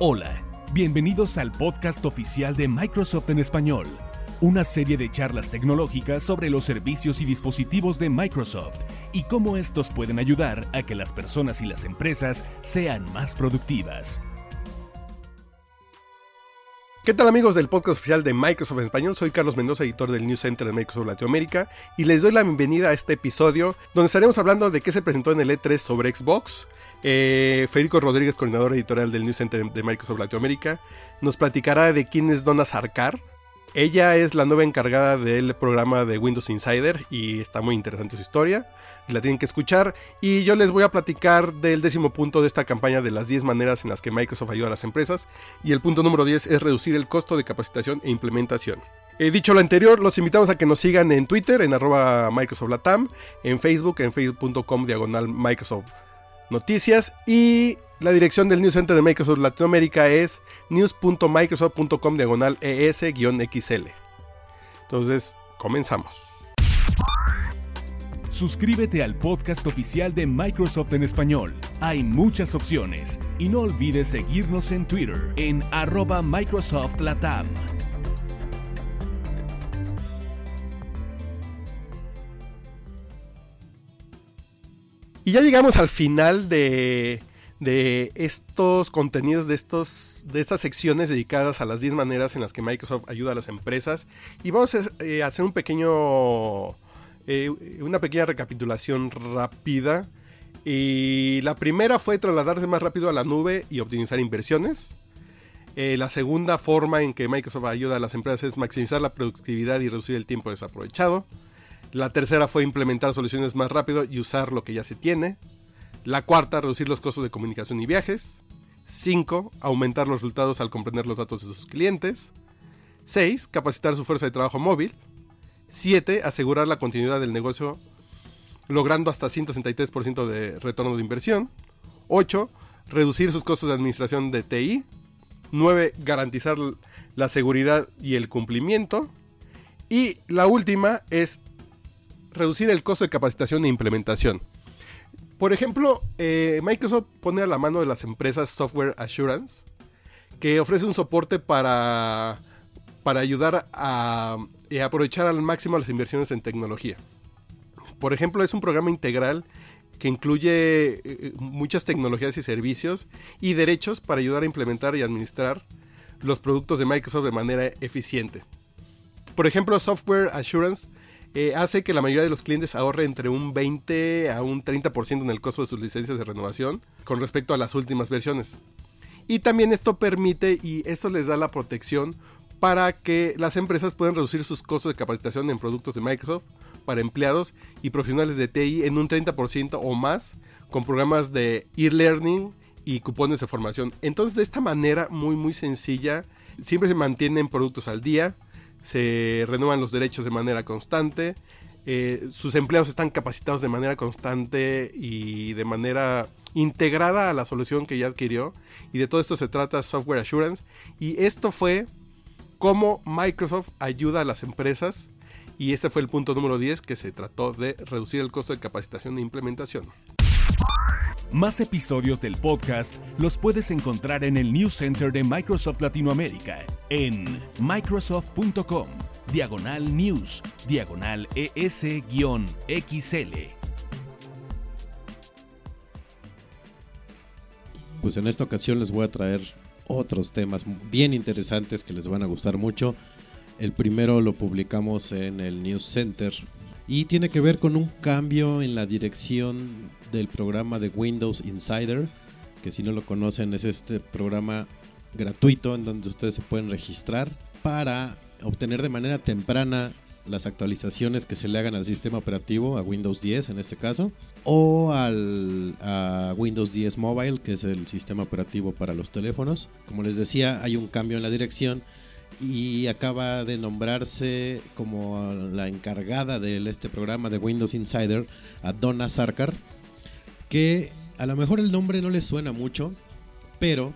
Hola, bienvenidos al podcast oficial de Microsoft en español, una serie de charlas tecnológicas sobre los servicios y dispositivos de Microsoft y cómo estos pueden ayudar a que las personas y las empresas sean más productivas. ¿Qué tal amigos del podcast oficial de Microsoft en español? Soy Carlos Mendoza, editor del News Center de Microsoft Latinoamérica, y les doy la bienvenida a este episodio donde estaremos hablando de qué se presentó en el E3 sobre Xbox, eh, Federico Rodríguez, coordinador editorial del News Center de Microsoft Latinoamérica, nos platicará de quién es Donna Sarkar. Ella es la nueva encargada del programa de Windows Insider y está muy interesante su historia. La tienen que escuchar. Y yo les voy a platicar del décimo punto de esta campaña de las 10 maneras en las que Microsoft ayuda a las empresas. Y el punto número 10 es reducir el costo de capacitación e implementación. He dicho lo anterior, los invitamos a que nos sigan en Twitter, en arroba Microsoft Latam, en Facebook, en facebook.com diagonal Microsoft noticias y la dirección del News Center de Microsoft Latinoamérica es news.microsoft.com diagonal es-xl. Entonces, comenzamos. Suscríbete al podcast oficial de Microsoft en español. Hay muchas opciones y no olvides seguirnos en Twitter en arroba Microsoft Latam. Y ya llegamos al final de, estos contenidos, de, estos, de estas secciones dedicadas a las 10 maneras en las que Microsoft ayuda a las empresas. Y vamos a eh, hacer un pequeño, eh, una pequeña recapitulación rápida. Y la primera fue trasladarse más rápido a la nube y optimizar inversiones. Eh, la segunda forma en que Microsoft ayuda a las empresas es maximizar la productividad y reducir el tiempo desaprovechado. La tercera fue implementar soluciones más rápido y usar lo que ya se tiene. La cuarta, reducir los costos de comunicación y viajes. 5. Aumentar los resultados al comprender los datos de sus clientes. 6. Capacitar su fuerza de trabajo móvil. 7. Asegurar la continuidad del negocio logrando hasta 163% de retorno de inversión. 8. Reducir sus costos de administración de TI. 9. Garantizar la seguridad y el cumplimiento. Y la última es reducir el costo de capacitación e implementación. Por ejemplo, eh, Microsoft pone a la mano de las empresas Software Assurance, que ofrece un soporte para, para ayudar a, eh, aprovechar al máximo las inversiones en tecnología. Por ejemplo, es un programa integral que incluye eh, muchas tecnologías y servicios y derechos para ayudar a implementar y administrar los productos de Microsoft de manera eficiente. Por ejemplo, Software Assurance eh, hace que la mayoría de los clientes ahorre entre un 20 a un 30% en el costo de sus licencias de renovación con respecto a las últimas versiones. Y también esto permite y esto les da la protección para que las empresas puedan reducir sus costos de capacitación en productos de Microsoft para empleados y profesionales de TI en un 30% o más con programas de e-learning y cupones de formación. Entonces de esta manera muy muy sencilla siempre se mantienen productos al día, se renuevan los derechos de manera constante, eh, sus empleados están capacitados de manera constante y de manera integrada a la solución que ya adquirió. Y de todo esto se trata Software Assurance. Y esto fue cómo Microsoft ayuda a las empresas. Y este fue el punto número 10 que se trató de reducir el costo de capacitación e implementación. Más episodios del podcast los puedes encontrar en el News Center de Microsoft Latinoamérica en microsoft.com, diagonal news, diagonal ES-XL. Pues en esta ocasión les voy a traer otros temas bien interesantes que les van a gustar mucho. El primero lo publicamos en el News Center y tiene que ver con un cambio en la dirección del programa de Windows Insider, que si no lo conocen es este programa gratuito en donde ustedes se pueden registrar para obtener de manera temprana las actualizaciones que se le hagan al sistema operativo, a Windows 10 en este caso, o al, a Windows 10 Mobile, que es el sistema operativo para los teléfonos. Como les decía, hay un cambio en la dirección y acaba de nombrarse como la encargada de este programa de Windows Insider a Donna Sarkar, que a lo mejor el nombre no les suena mucho, pero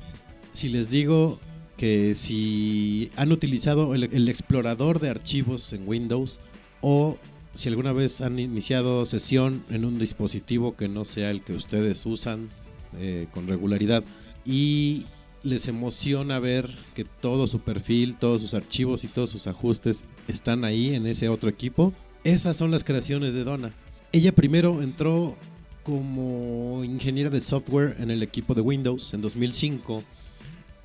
si les digo que si han utilizado el, explorador de archivos en Windows o si alguna vez han iniciado sesión en un dispositivo que no sea el que ustedes usan eh, con regularidad y les emociona ver que todo su perfil, todos sus archivos y todos sus ajustes están ahí en ese otro equipo. Esas son las creaciones de Donna. Ella primero entró como ingeniera de software en el equipo de Windows en 2005.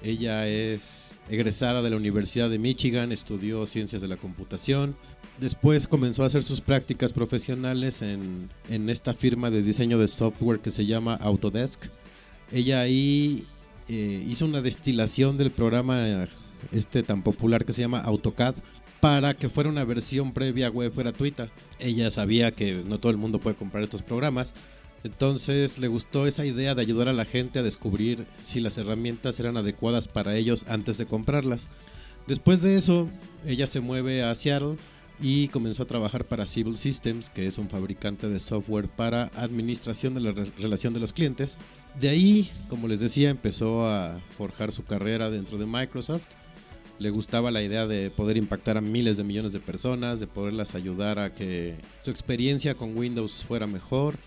Ella es egresada de la Universidad de Michigan, estudió ciencias de la computación. Después comenzó a hacer sus prácticas profesionales en, en esta firma de diseño de software que se llama Autodesk. Ella ahí eh, hizo una destilación del programa este tan popular que se llama AutoCAD para que fuera una versión previa web gratuita. Ella sabía que no todo el mundo puede comprar estos programas, entonces le gustó esa idea de ayudar a la gente a descubrir si las herramientas eran adecuadas para ellos antes de comprarlas. Después de eso, ella se mueve a Seattle y comenzó a trabajar para Civil Systems, que es un fabricante de software para administración de la relación de los clientes. De ahí, como les decía, empezó a forjar su carrera dentro de Microsoft. Le gustaba la idea de poder impactar a miles de millones de personas, de poderlas ayudar a que su experiencia con Windows fuera mejor,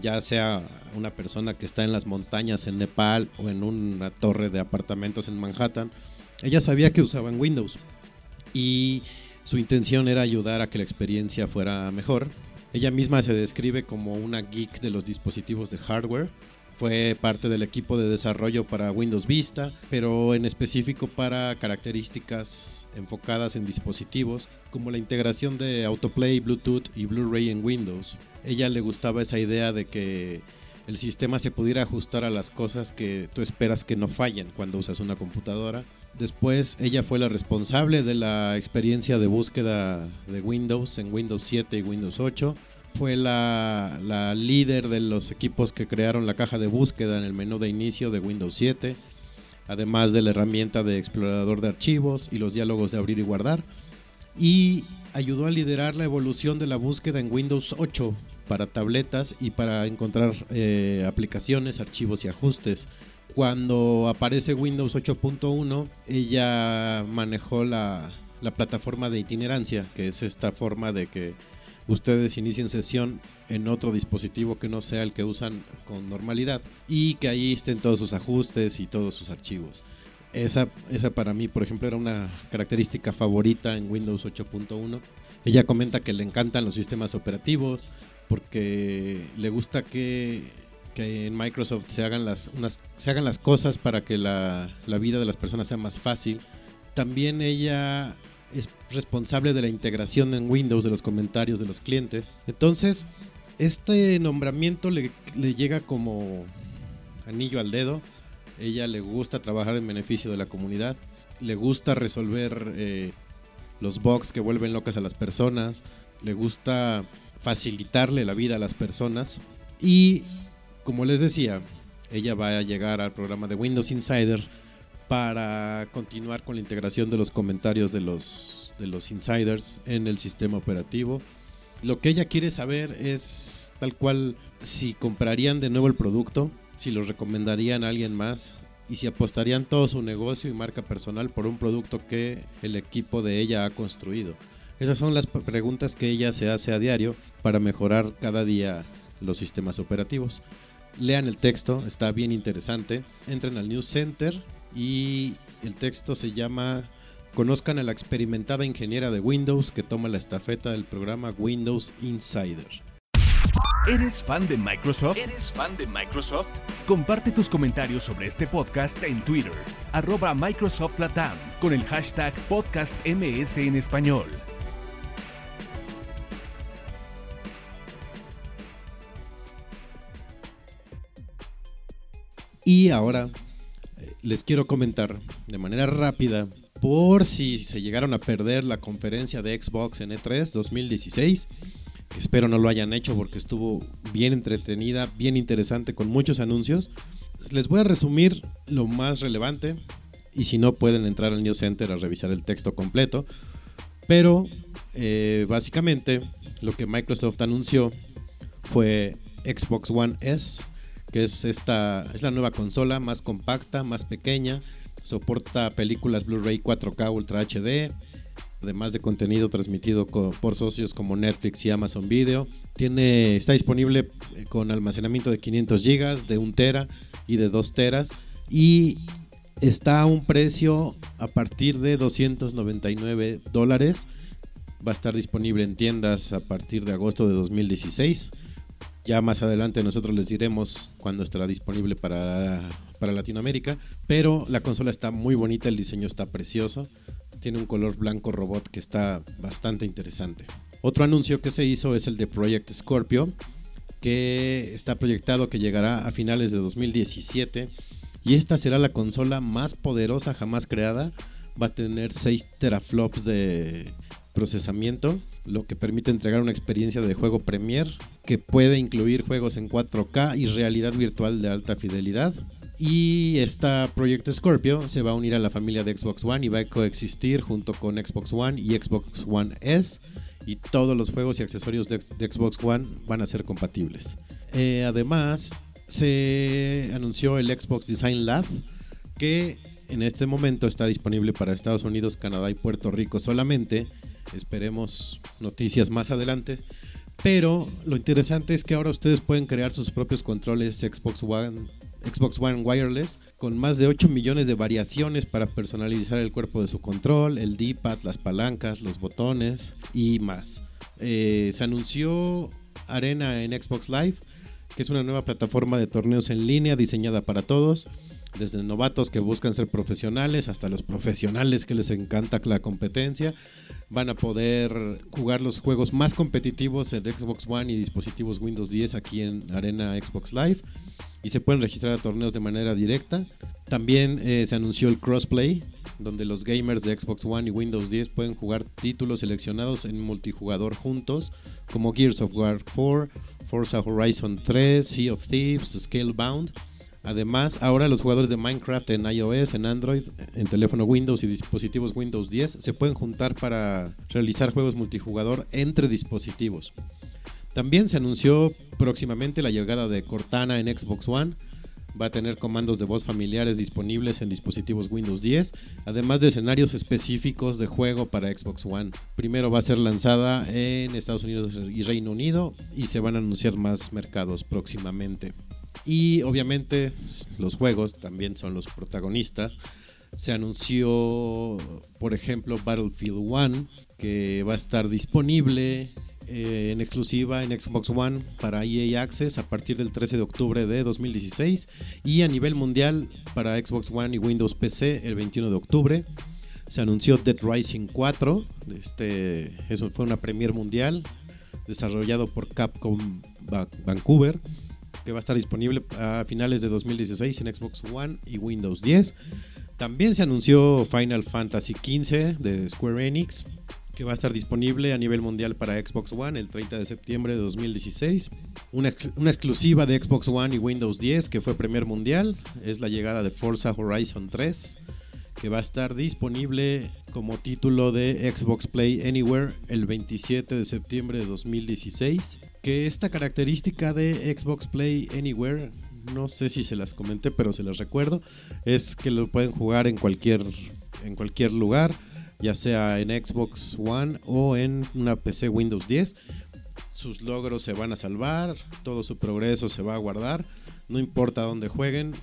ya sea una persona que está en las montañas en Nepal o en una torre de apartamentos en Manhattan. Ella sabía que usaban Windows y su intención era ayudar a que la experiencia fuera mejor. Ella misma se describe como una geek de los dispositivos de hardware. Fue parte del equipo de desarrollo para Windows Vista, pero en específico para características enfocadas en dispositivos, como la integración de autoplay, Bluetooth y Blu-ray en Windows. Ella le gustaba esa idea de que el sistema se pudiera ajustar a las cosas que tú esperas que no fallen cuando usas una computadora Después ella fue la responsable de la experiencia de búsqueda de Windows en Windows 7 y Windows 8. Fue la, líder de los equipos que crearon la caja de búsqueda en el menú de inicio de Windows 7, además de la herramienta de explorador de archivos y los diálogos de abrir y guardar. Y ayudó a liderar la evolución de la búsqueda en Windows 8 para tabletas y para encontrar eh, aplicaciones, archivos y ajustes cuando aparece Windows 8.1, ella manejó la, plataforma de itinerancia, que es esta forma de que ustedes inicien sesión en otro dispositivo que no sea el que usan con normalidad y que ahí estén todos sus ajustes y todos sus archivos. Esa, esa para mí, por ejemplo, era una característica favorita en Windows 8.1. Ella comenta que le encantan los sistemas operativos porque le gusta que que en Microsoft se hagan las, unas, se hagan las cosas para que la, la vida de las personas sea más fácil. También ella es responsable de la integración en Windows de los comentarios de los clientes. Entonces, este nombramiento le, le, llega como anillo al dedo. Ella le gusta trabajar en beneficio de la comunidad. Le gusta resolver eh, los bugs que vuelven locas a las personas. Le gusta facilitarle la vida a las personas. Y como les decía, ella va a llegar al programa de Windows Insider para continuar con la integración de los comentarios de los, de los insiders en el sistema operativo. Lo que ella quiere saber es tal cual si comprarían de nuevo el producto, si lo recomendarían a alguien más y si apostarían todo su negocio y marca personal por un producto que el equipo de ella ha construido. Esas son las preguntas que ella se hace a diario para mejorar cada día los sistemas operativos. Lean el texto, está bien interesante. Entren al News Center y el texto se llama Conozcan a la experimentada ingeniera de Windows que toma la estafeta del programa Windows Insider. ¿Eres fan de Microsoft? ¿Eres fan de Microsoft? Comparte tus comentarios sobre este podcast en Twitter, arroba Microsoft Latam, con el hashtag podcastms en español. Y ahora eh, les quiero comentar de manera rápida, por si se llegaron a perder la conferencia de Xbox en E3 2016, que espero no lo hayan hecho porque estuvo bien entretenida, bien interesante, con muchos anuncios. Les voy a resumir lo más relevante y si no pueden entrar al News Center a revisar el texto completo. Pero eh, básicamente lo que Microsoft anunció fue Xbox One S que es esta es la nueva consola más compacta, más pequeña, soporta películas Blu-ray 4K Ultra HD, además de contenido transmitido por socios como Netflix y Amazon Video. Tiene está disponible eh, con almacenamiento de 500 GB, de 1 tera y de 2 teras y está a un precio a partir de 299 dólares. Va a estar disponible en tiendas a partir de agosto de 2016. Ya más adelante nosotros les diremos cuándo estará disponible para, para Latinoamérica. Pero la consola está muy bonita, el diseño está precioso. Tiene un color blanco robot que está bastante interesante. Otro anuncio que se hizo es el de Project Scorpio, que está proyectado que llegará a finales de 2017 y esta será la consola más poderosa jamás creada. Va a tener 6 teraflops de procesamiento, lo que permite entregar una experiencia de juego Premier que puede incluir juegos en 4K y realidad virtual de alta fidelidad. Y esta Project Scorpio se va a unir a la familia de Xbox One y va a coexistir junto con Xbox One y Xbox One S. Y todos los juegos y accesorios de, Xbox One van a ser compatibles. Eh, además, se anunció el Xbox Design Lab, que en este momento está disponible para Estados Unidos, Canadá y Puerto Rico solamente. Esperemos noticias más adelante. Pero lo interesante es que ahora ustedes pueden crear sus propios controles Xbox One Xbox One Wireless con más de 8 millones de variaciones para personalizar el cuerpo de su control, el D-pad, las palancas, los botones y más. Eh, se anunció Arena en Xbox Live, que es una nueva plataforma de torneos en línea diseñada para todos, desde novatos que buscan ser profesionales hasta los profesionales que les encanta la competencia. Van a poder jugar los juegos más competitivos en Xbox One y dispositivos Windows 10 aquí en Arena Xbox Live y se pueden registrar a torneos de manera directa. También eh, se anunció el crossplay, donde los gamers de Xbox One y Windows 10 pueden jugar títulos seleccionados en multijugador juntos, como Gears of War 4, Forza Horizon 3, Sea of Thieves, Scalebound. Además, ahora los jugadores de Minecraft en iOS, en Android, en teléfono Windows y dispositivos Windows 10 se pueden juntar para realizar juegos multijugador entre dispositivos. También se anunció próximamente la llegada de Cortana en Xbox One. Va a tener comandos de voz familiares disponibles en dispositivos Windows 10, además de escenarios específicos de juego para Xbox One. Primero va a ser lanzada en Estados Unidos y Reino Unido y se van a anunciar más mercados próximamente. Y obviamente los juegos también son los protagonistas. Se anunció, por ejemplo, Battlefield 1, que va a estar disponible eh, en exclusiva en Xbox One para EA Access a partir del 13 de octubre de 2016 y a nivel mundial para Xbox One y Windows PC el 21 de octubre. Se anunció Dead Rising 4, este, eso fue una premier mundial desarrollado por Capcom Vancouver que va a estar disponible a finales de 2016 en Xbox One y Windows 10. También se anunció Final Fantasy XV de Square Enix que va a estar disponible a nivel mundial para Xbox One el 30 de septiembre de 2016. Una, una, exclusiva de Xbox One y Windows 10 que fue Premier Mundial es la llegada de Forza Horizon 3 que va a estar disponible como título de Xbox Play Anywhere el 27 de septiembre de 2016. Que esta característica de Xbox Play Anywhere, no sé si se las comenté, pero se las recuerdo, es que lo pueden jugar en cualquier, en cualquier lugar ya sea en Xbox One o en una PC Windows 10. Sus logros se van a salvar, todo su progreso se va a guardar, no importa dónde jueguen,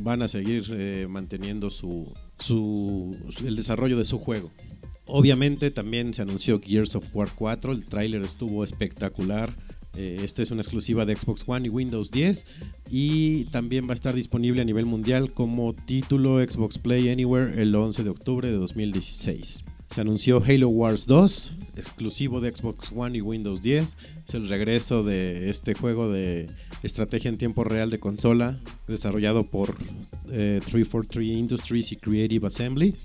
van a seguir eh, manteniendo su, su, el desarrollo de su juego. Obviamente también se anunció Gears of War 4, el tráiler estuvo espectacular. Eh, esta es una exclusiva de Xbox One y Windows 10 y también va a estar disponible a nivel mundial como título Xbox Play Anywhere el 11 de octubre de 2016. Se anunció Halo Wars 2, exclusivo de Xbox One y Windows 10. Es el regreso de este juego de estrategia en tiempo real de consola, desarrollado por 343 eh, Industries y Creative Assembly.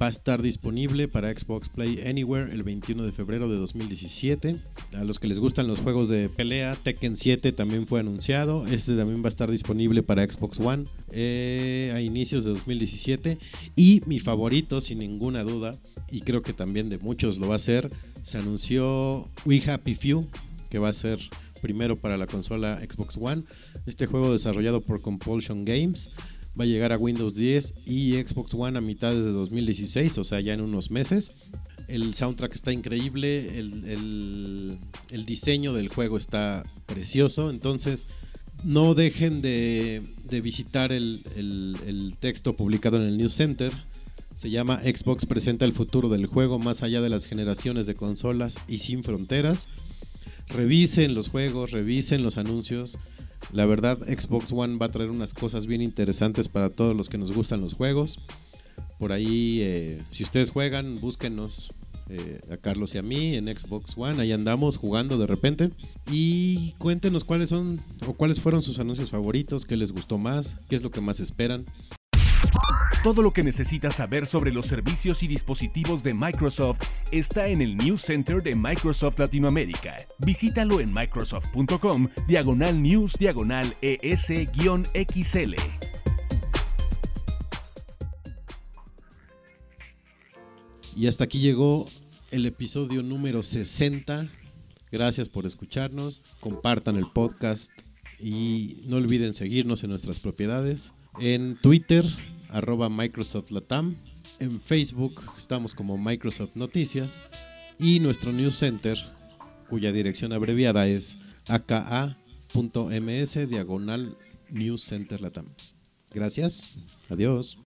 Va a estar disponible para Xbox Play Anywhere el 21 de febrero de 2017. A los que les gustan los juegos de pelea, Tekken 7 también fue anunciado. Este también va a estar disponible para Xbox One eh, a inicios de 2017. Y mi favorito, sin ninguna duda, y creo que también de muchos lo va a hacer, se anunció We Happy Few, que va a ser primero para la consola Xbox One. Este juego desarrollado por Compulsion Games va a llegar a Windows 10 y Xbox One a mitad de 2016, o sea, ya en unos meses. El soundtrack está increíble, el, diseño del juego está precioso, entonces No dejen de, visitar el, texto publicado en el News Center. Se llama Xbox presenta el futuro del juego más allá de las generaciones de consolas y sin fronteras. Revisen los juegos, revisen los anuncios. La verdad, Xbox One va a traer unas cosas bien interesantes para todos los que nos gustan los juegos. Por ahí, eh, si ustedes juegan, búsquenos eh, a Carlos y a mí en Xbox One. Ahí andamos jugando de repente. Y cuéntenos cuáles son o cuáles fueron sus anuncios favoritos, qué les gustó más, qué es lo que más esperan. Todo lo que necesitas saber sobre los servicios y dispositivos de Microsoft está en el News Center de Microsoft Latinoamérica. Visítalo en microsoft.com, diagonal news, diagonal ES-XL. Y hasta aquí llegó el episodio número 60. Gracias por escucharnos. Compartan el podcast y no olviden seguirnos en nuestras propiedades. En Twitter, arroba Microsoft Latam. En Facebook estamos como Microsoft Noticias. Y nuestro News Center, cuya dirección abreviada es aka.ms diagonal News Center Latam. Gracias. Adiós.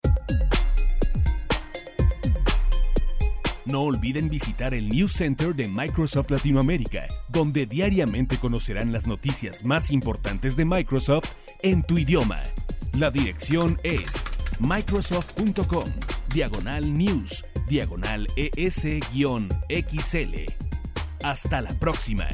No olviden visitar el News Center de Microsoft Latinoamérica, donde diariamente conocerán las noticias más importantes de Microsoft en tu idioma. La dirección es microsoft.com, diagonal news, diagonal es-xl. Hasta la próxima.